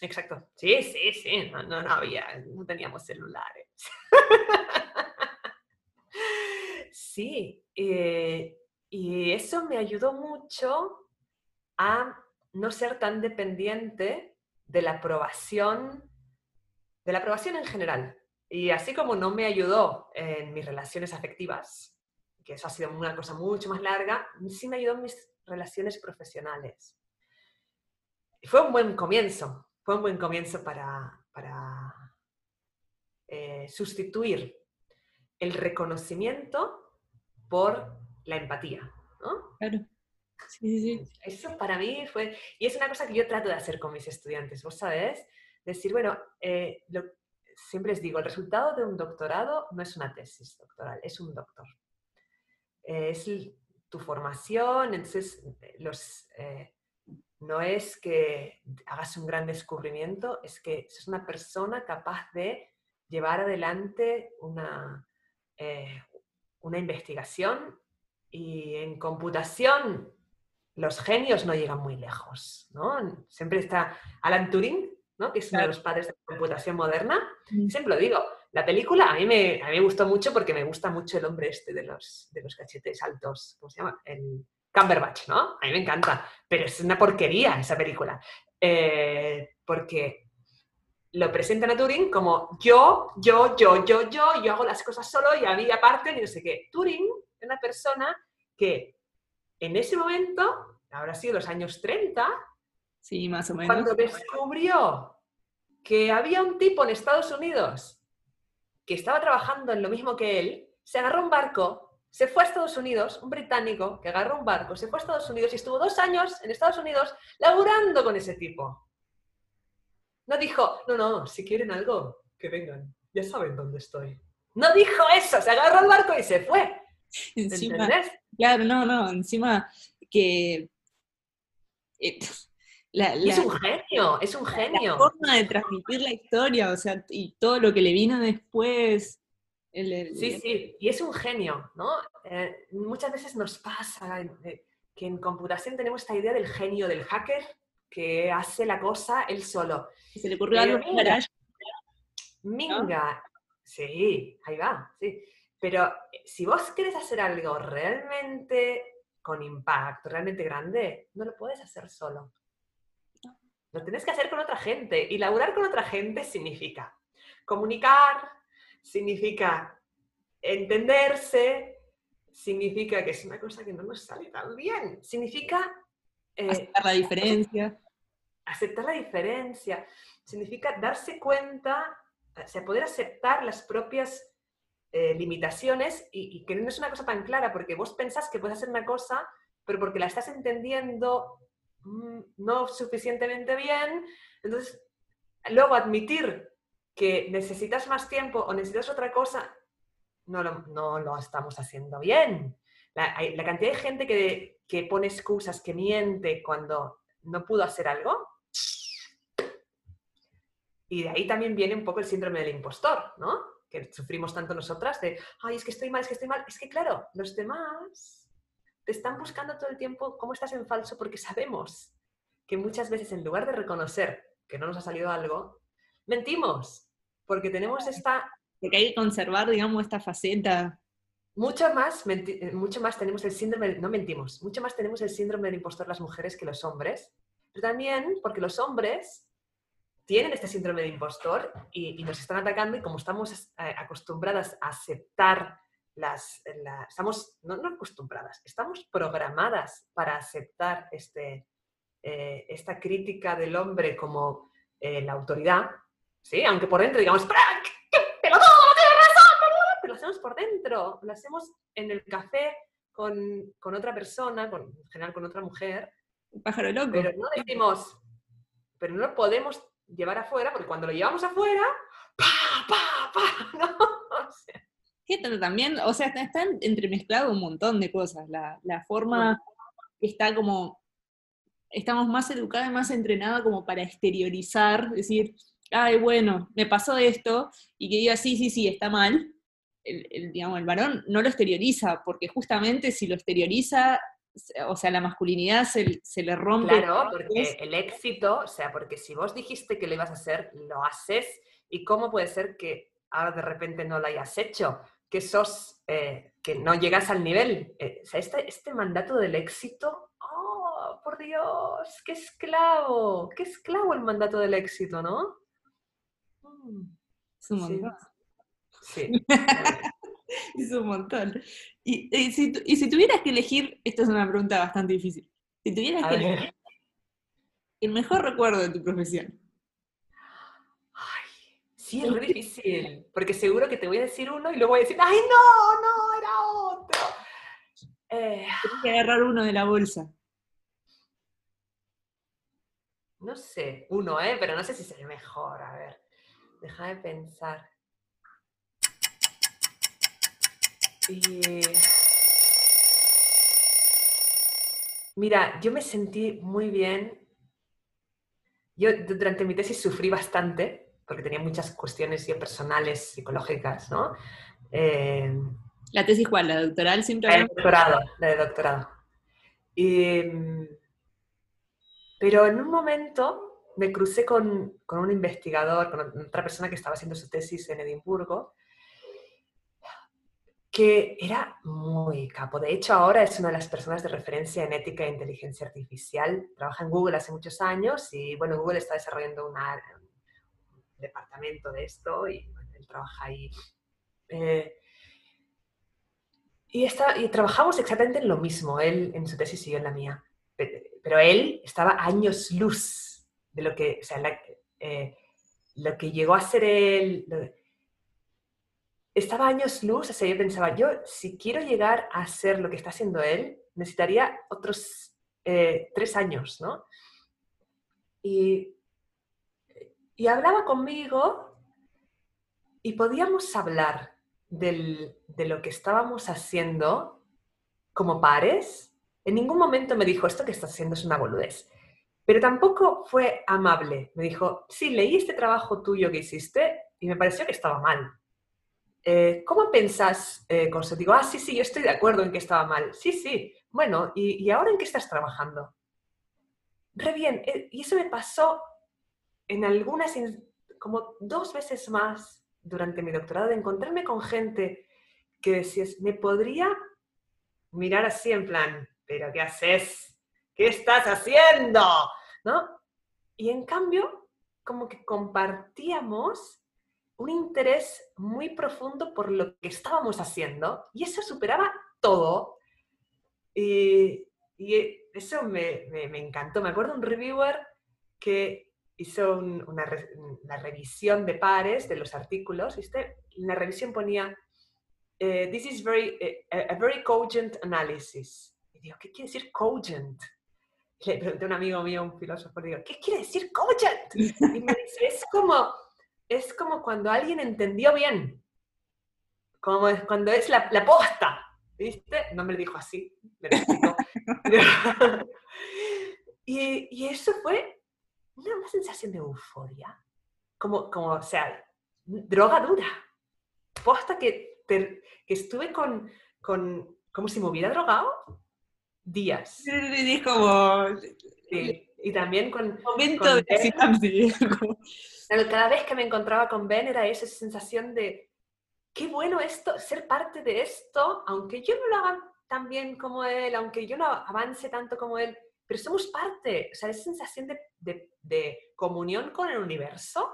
Exacto. Sí, sí, sí. No, no, había, no teníamos celulares. sí. Eh, y eso me ayudó mucho a no ser tan dependiente de la aprobación, de la aprobación en general. Y así como no me ayudó en mis relaciones afectivas, que eso ha sido una cosa mucho más larga, sí me ayudó en mis relaciones profesionales. Y fue un buen comienzo, fue un buen comienzo para, para eh, sustituir el reconocimiento por la empatía. Claro. Sí, sí, Eso para mí fue, y es una cosa que yo trato de hacer con mis estudiantes, vos sabés, decir, bueno, eh, siempre les digo, el resultado de un doctorado no es una tesis doctoral, es un doctor. es tu formación, entonces los, eh, no es que hagas un gran descubrimiento, es que es una persona capaz de llevar adelante una, eh, una investigación y en computación los genios no llegan muy lejos, ¿no? Siempre está Alan Turing, ¿no? que es uno de los padres de la computación moderna. Siempre lo digo, la película a mí, me, a mí me gustó mucho porque me gusta mucho el hombre este de los, de los cachetes altos, ¿cómo se llama? El Cumberbatch, ¿no? A mí me encanta, pero es una porquería esa película. Eh, porque lo presentan a Turing como yo, yo, yo, yo, yo, yo hago las cosas solo y a mí aparte, y no sé qué. Turing es una persona que en ese momento, habrá sido los años 30, sí, más o menos. cuando descubrió que había un tipo en Estados Unidos que estaba trabajando en lo mismo que él, se agarró un barco, se fue a Estados Unidos, un británico que agarró un barco, se fue a Estados Unidos y estuvo dos años en Estados Unidos laburando con ese tipo. No dijo, no, no, si quieren algo, que vengan, ya saben dónde estoy. No dijo eso, se agarró el barco y se fue. Encima, ¿Entendés? claro, no, no, encima que eh, la, es la- un genio, es un la genio. forma de transmitir la historia, o sea, y todo lo que le vino después. el- el- Sí, sí, y es un genio, ¿no? Eh, muchas veces nos pasa que en computación tenemos esta idea del genio, del hacker, que hace la cosa él solo. Se le ocurrió algo Minga, sí, ahí va, sí. Pero eh, si vos querés hacer algo realmente con impacto, realmente grande, no lo puedes hacer solo. Lo tenés que hacer con otra gente. Y laburar con otra gente significa comunicar, significa entenderse, significa que es una cosa que no nos sale tan bien, significa eh, aceptar la diferencia. aceptar la diferencia, significa darse cuenta, o sea, poder aceptar las propias eh, limitaciones y, que no es una cosa tan clara, porque vos pensás que puedes hacer una cosa, pero porque la estás entendiendo mm, no suficientemente bien, entonces luego admitir que necesitas más tiempo o necesitas otra cosa, no lo, no lo estamos haciendo bien. La, la cantidad de gente que, que pone excusas, que miente cuando no pudo hacer algo. Y de ahí también viene un poco el síndrome del impostor, ¿no? Que sufrimos tanto nosotras de, ay, es que estoy mal, es que estoy mal. Es que claro, los demás te están buscando todo el tiempo cómo estás en falso porque sabemos que muchas veces en lugar de reconocer que no nos ha salido algo, mentimos. Porque tenemos esta Porque hay que conservar, digamos, esta faceta. mucho más, eh, mucho más tenemos el síndrome, no mentimos, mucho más tenemos el síndrome del impostor las mujeres que los hombres, pero también porque los hombres tienen este síndrome de impostor y, y nos están atacando y como estamos eh, acostumbradas a aceptar las, la- estamos, no, no acostumbradas, estamos programadas para aceptar este, eh, esta crítica del hombre como eh, la autoridad, ¿sí? Aunque por dentro digamos, ¡Pero, qué pelotudo, no tienes razón! Pero lo hacemos por dentro, lo hacemos en el café con, con otra persona, con, en general con otra mujer, Un pájaro loco. pero no decimos, pero no lo podemos llevar afuera, porque cuando lo llevamos afuera, ¡pa, pa, pa! ¿no? O sea, Sí, pero también, o sea, está, está entremezclado un montón de cosas. La, la forma que está como, estamos más educadas y más entrenadas como para exteriorizar, decir, ay, bueno, me pasó esto, y que diga, sí, sí, sí, está mal. El, el, digamos, el varón no lo exterioriza, porque justamente si lo exterioriza, o sea, la masculinidad se, se le rompe. Claro, porque el éxito, o sea, porque si vos dijiste que lo ibas a hacer, lo haces, ¿y cómo puede ser que ahora de repente no lo hayas hecho? Que sos, eh, que no llegas al nivel. Eh, o sea, este, este mandato del éxito, ¡oh, por Dios! ¡Qué esclavo! ¡Qué esclavo el mandato del éxito, ¿no? Es un. Sí. Es un montón. Y, y si, y si tuvieras que elegir, esta es una pregunta bastante difícil, si tuvieras A que ver. elegir el mejor recuerdo de tu profesión, Ay, sí, es muy difícil, porque seguro que te voy a decir uno y luego voy a decir, ¡ay, no, no, era otro! Eh, tienes que agarrar uno de la bolsa. no sé, uno, ¿eh? Pero no sé si es el mejor, a ver, déjame pensar. Mira, yo me sentí muy bien. Yo du- durante mi tesis sufrí bastante, porque tenía muchas cuestiones yo personales, psicológicas, ¿no? Eh, La tesis cuál, la doctoral siempre la de doctorado, la de doctorado. Y, mm, pero en un momento me crucé con, con un investigador, con otra persona que estaba haciendo su tesis en Edimburgo, que era muy capo. De hecho, ahora es una de las personas de referencia en ética e inteligencia artificial. Trabaja en Google hace muchos años y, bueno, Google está desarrollando un departamento de esto y él trabaja ahí. Eh, y, está- y trabajamos exactamente en lo mismo, él en su tesis y yo en la mía. Pe- Pero él estaba años luz de lo que, o sea, eh, lo que llegó a ser él. Estaba años luz, o yo pensaba, yo si quiero llegar a ser lo que está haciendo él, necesitaría otros eh, tres años, ¿no? Y, y hablaba conmigo y podíamos hablar de lo que estábamos haciendo como pares. En ningún momento me dijo, esto que estás haciendo es una boludez. Pero tampoco fue amable. Me dijo, sí, leí este trabajo tuyo que hiciste y me pareció que estaba mal. Eh, ¿Cómo pensás eh, con eso? Digo, ah, sí, sí, yo estoy de acuerdo en que estaba mal. Sí, sí. Bueno, ¿y, y ahora en qué estás trabajando? Re bien. Eh, y eso me pasó en algunas, como dos veces más durante mi doctorado, de encontrarme con gente que decías, me podría mirar así en plan, pero ¿qué haces? ¿Qué estás haciendo? ¿No? Y en cambio, como que compartíamos un interés muy profundo por lo que estábamos haciendo y eso superaba todo. Y, eso me, encantó. Me acuerdo un reviewer que hizo una, revisión de pares de los artículos, ¿viste? La revisión ponía, eh, this is very, eh, a, very cogent analysis. Y digo, ¿qué quiere decir cogent? Le pregunté a un amigo mío, un filósofo, le digo, ¿qué quiere decir cogent? Y me dice, es como, es como cuando alguien entendió bien, como es, cuando es la, la posta, ¿viste? No me lo dijo así, me y, y eso fue una, sensación de euforia, como, como, o sea, droga dura. Posta que, que estuve con, con, como si me hubiera drogado días. Y como... Y también con... Momento de Cada vez que me encontraba con Ben era esa sensación de, qué bueno esto, ser parte de esto, aunque yo no lo haga tan bien como él, aunque yo no avance tanto como él, pero somos parte, o sea, esa sensación de, de, comunión con el universo.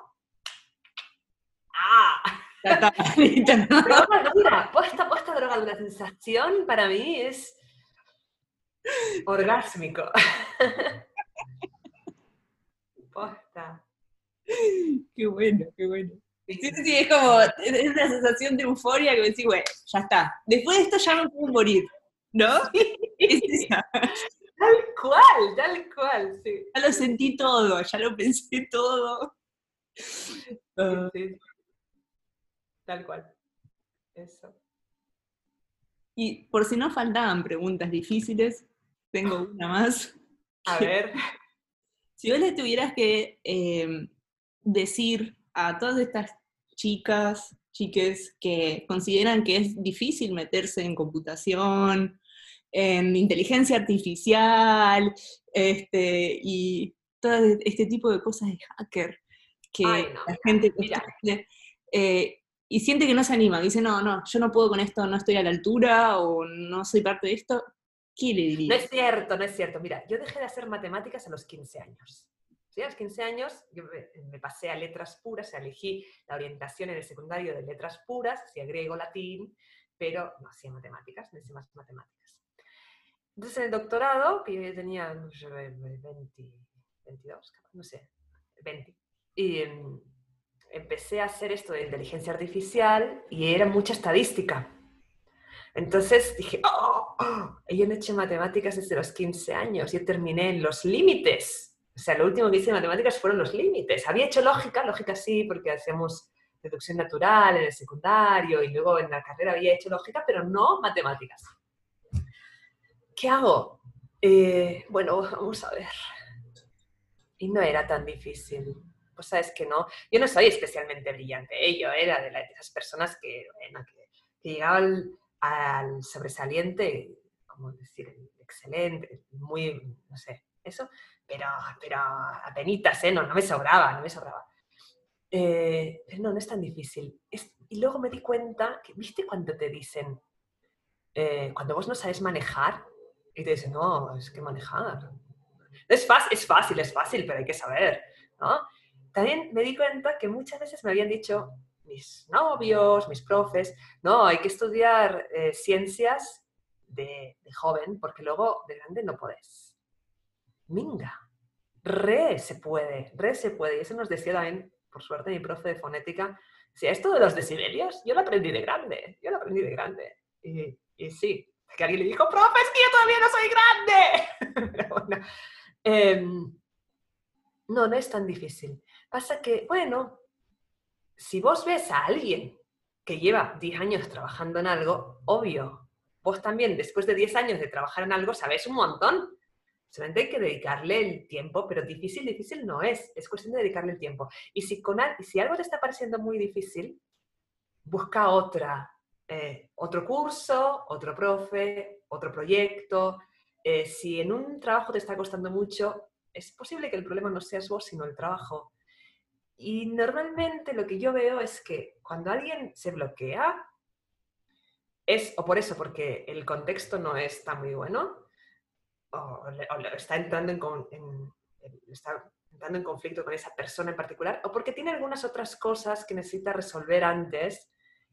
¡Ah! droga dura, posta, posta droga dura. Sensación para mí es orgásmico. Qué bueno, qué bueno. Sí, sí, es como, es una sensación de euforia que me decís, bueno, ya está. Después de esto ya me puedo morir, ¿no? Es esa. Tal cual, tal cual, sí. Ya lo sentí todo, ya lo pensé todo. Ah. Tal cual. Eso. Y por si no faltaban preguntas difíciles, tengo una más. A ver. Si vos le tuvieras que eh, decir a todas estas chicas, chiques que consideran que es difícil meterse en computación, en inteligencia artificial este, y todo este tipo de cosas de hacker que la gente eh, y siente que no se anima, dice, no, no, yo no puedo con esto, no estoy a la altura o no soy parte de esto, No es cierto, no es cierto. Mira, yo dejé de hacer matemáticas a los 15 años. A los 15 años yo me, pasé a letras puras, elegí la orientación en el secundario de letras puras, hacía griego, latín, pero no hacía matemáticas, no hacía más matemáticas. Entonces, en el doctorado, que yo tenía, no sé, 20, 22, no sé, 20, y em, empecé a hacer esto de inteligencia artificial y era mucha estadística. Entonces dije, oh, oh, yo no he hecho matemáticas desde los 15 años, yo terminé en los límites. O sea, lo último que hice de matemáticas fueron los límites. Había hecho lógica, lógica sí, porque hacemos deducción natural en el secundario y luego en la carrera había hecho lógica, pero no matemáticas. ¿qué hago? Eh, bueno, vamos a ver. Y no era tan difícil. Pues sabes que no. Yo no soy especialmente brillante. ¿eh? Yo era de, esas personas que, bueno, que, llegaban al, sobresaliente, como decir, excelente, muy, no sé, eso, pero, pero apenitas, ¿eh? No, no me sobraba, no me sobraba. Eh, pero no, no es tan difícil. y luego me di cuenta que, ¿viste cuando te dicen, cuando vos no sabes manejar, y te dicen, no, es que manejar. Es fácil, es fácil, es fácil, pero hay que saber, ¿no? También me di cuenta que muchas veces me habían dicho mis novios, mis profes, no, hay que estudiar eh, ciencias de, joven porque luego de grande no podés. Minga, re se puede, re se puede. Y eso nos decía también, por suerte, mi profe de fonética. Si esto de los decibelios, yo lo aprendí de grande, yo lo aprendí de grande. Y, sí, que alguien le dijo, profe, es que yo todavía no soy grande. Em, no, no es tan difícil. Pasa que, bueno, si vos ves a alguien que lleva 10 años trabajando en algo, obvio, vos también después de 10 años de trabajar en algo sabes un montón. Solamente hay que dedicarle el tiempo, pero difícil, difícil no es, es cuestión de dedicarle el tiempo. Y si, con, algo te está pareciendo muy difícil, busca otra, eh, otro curso, otro profe, otro proyecto. Eh, si en un trabajo te está costando mucho, es posible que el problema no seas vos, sino el trabajo. Y normalmente lo que yo veo es que cuando alguien se bloquea, es o por eso, porque el contexto no está muy bueno, o, está, entrando en, está entrando en conflicto con esa persona en particular, o porque tiene algunas otras cosas que necesita resolver antes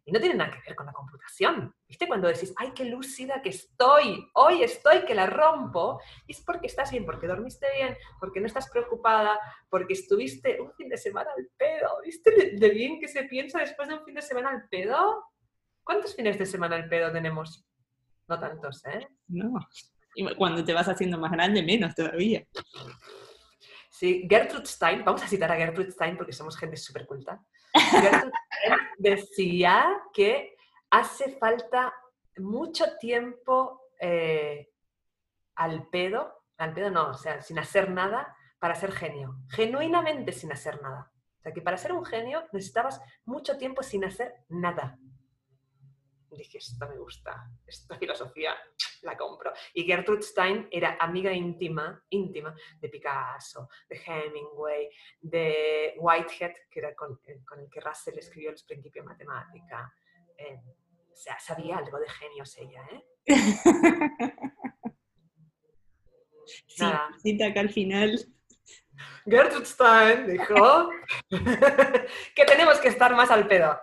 y no tiene nada que ver con la computación. ¿Viste? Cuando decís, ay, qué lúcida que estoy, hoy estoy que la rompo, y es porque estás bien, porque dormiste bien, porque no estás preocupada, porque estuviste un fin de semana al pedo. ¿Viste de bien que se piensa después de un fin de semana al pedo? ¿Cuántos fines de semana al pedo tenemos? No tantos, ¿eh? No. Y cuando te vas haciendo más grande, menos todavía. Sí, Gertrude Stein, vamos a citar a Gertrude Stein porque somos gente súper culta. Decía que hace falta mucho tiempo eh, al pedo, al pedo no, o sea, sin hacer nada, para ser genio. Genuinamente sin hacer nada. O sea, que para ser un genio necesitabas mucho tiempo sin hacer nada dije, esto me gusta, esta filosofía la compro. Y Gertrude Stein era amiga íntima, íntima de Picasso, de Hemingway, de Whitehead, que era con, eh, el que Russell escribió los principios de matemática. Eh, o sea, sabía algo de genios ella, ¿eh? sí, cita acá al final. Gertrude Stein dijo que tenemos que estar más al pedo.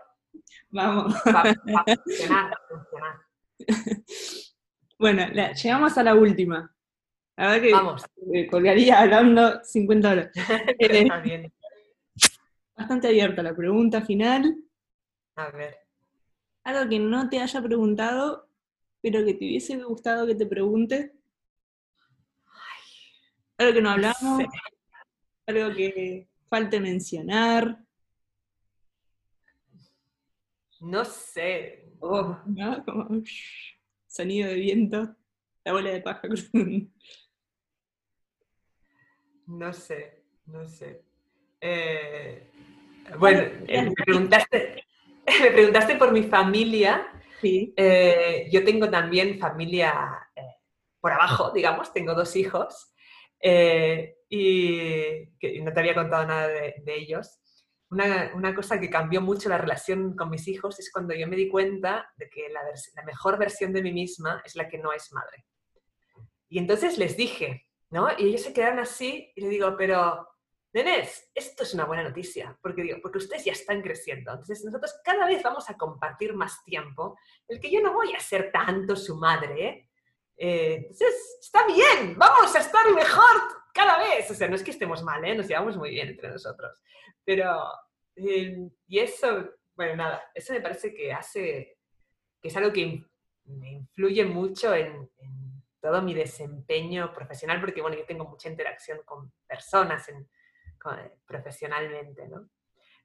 Vamos. bueno, llegamos a la última. La verdad que Vamos. colgaría hablando 50 horas. Eh, bastante abierta la pregunta final. A ver. Algo que no te haya preguntado, pero que te hubiese gustado que te pregunte. Algo que no hablamos. Algo que falte mencionar. No sé. Oh, ¿no? Como sonido de viento, la bola de paja. no sé, no sé. Eh, bueno, eh, me, preguntaste, me preguntaste por mi familia. Sí. Eh, yo tengo también familia por abajo, digamos, tengo dos hijos y, no te había contado nada de ellos una, cosa que cambió mucho la relación con mis hijos es cuando yo me di cuenta de que la, mejor versión de mí misma es la que no es madre. Y entonces les dije, ¿no? Y ellos se quedaron así y le digo, pero, nenes, esto es una buena noticia, porque digo, porque ustedes ya están creciendo. Entonces nosotros cada vez vamos a compartir más tiempo, el que yo no voy a ser tanto su madre. Eh, entonces, está bien, vamos a estar mejor cada vez. O sea, no es que estemos mal, ¿eh? nos llevamos muy bien entre nosotros. Pero, em, y eso, bueno, nada, eso me parece que hace, que es algo que me influye mucho en, todo mi desempeño profesional, porque, bueno, yo tengo mucha interacción con personas en, profesionalmente, ¿no?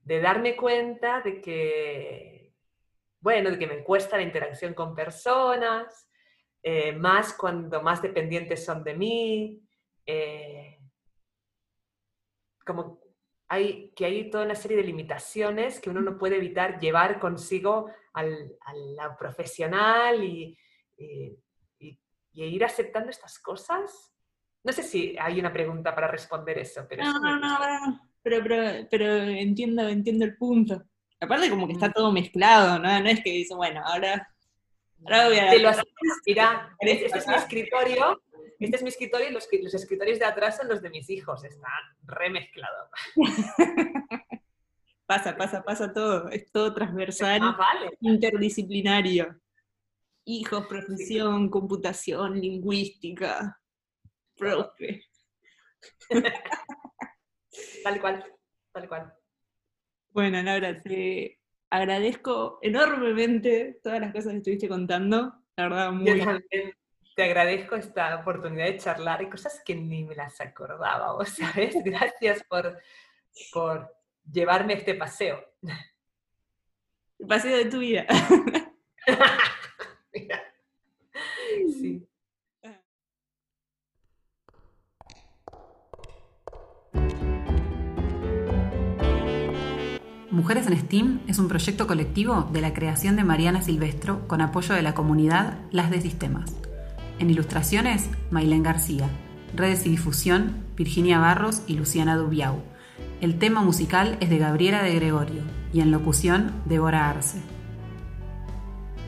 De darme cuenta de que, bueno, de que me cuesta la interacción con personas, eh, más cuando más dependientes son de mí, eh, como hay, que hay toda una serie de limitaciones que uno no puede evitar llevar consigo al, al profesional y, y, ir aceptando estas cosas. No sé si hay una pregunta para responder eso, pero... No, no, no, pero, pero, pero, entiendo, entiendo el punto. Aparte como que está mm. todo mezclado, ¿no? No es que dice, bueno, ahora, ahora voy a... Te lo mira, este es mi escritorio este es mi escritorio y los, escritorios de atrás son los de mis hijos. Están remezclados. pasa, pasa, pasa todo. Es todo transversal, ah, interdisciplinario. Hijos, profesión, computación, lingüística, profe. tal cual, tal cual. Bueno, Laura, te agradezco enormemente todas las cosas que estuviste contando. La verdad, muy te agradezco esta oportunidad de charlar y cosas que ni me las acordaba, ¿sabes? Gracias por, por llevarme este paseo. El paseo de tu vida. sí. Mujeres en STEAM es un proyecto colectivo de la creación de Mariana Silvestro con apoyo de la comunidad Las de Sistemas. En ilustraciones, Mailén García. Redes y difusión, Virginia Barros y Luciana Dubiau. El tema musical es de Gabriela de Gregorio y en locución, Débora Arce.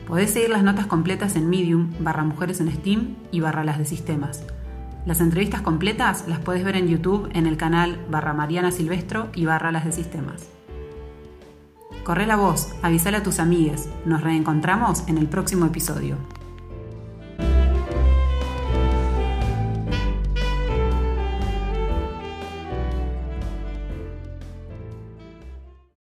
Podés seguir las notas completas en Medium, barra Mujeres en STEAM y barra Las de Sistemas. Las entrevistas completas las puedes ver en YouTube en el canal barra Mariana Silvestro y barra Las de Sistemas. Corre la voz, avísale a tus amigues. Nos reencontramos en el próximo episodio.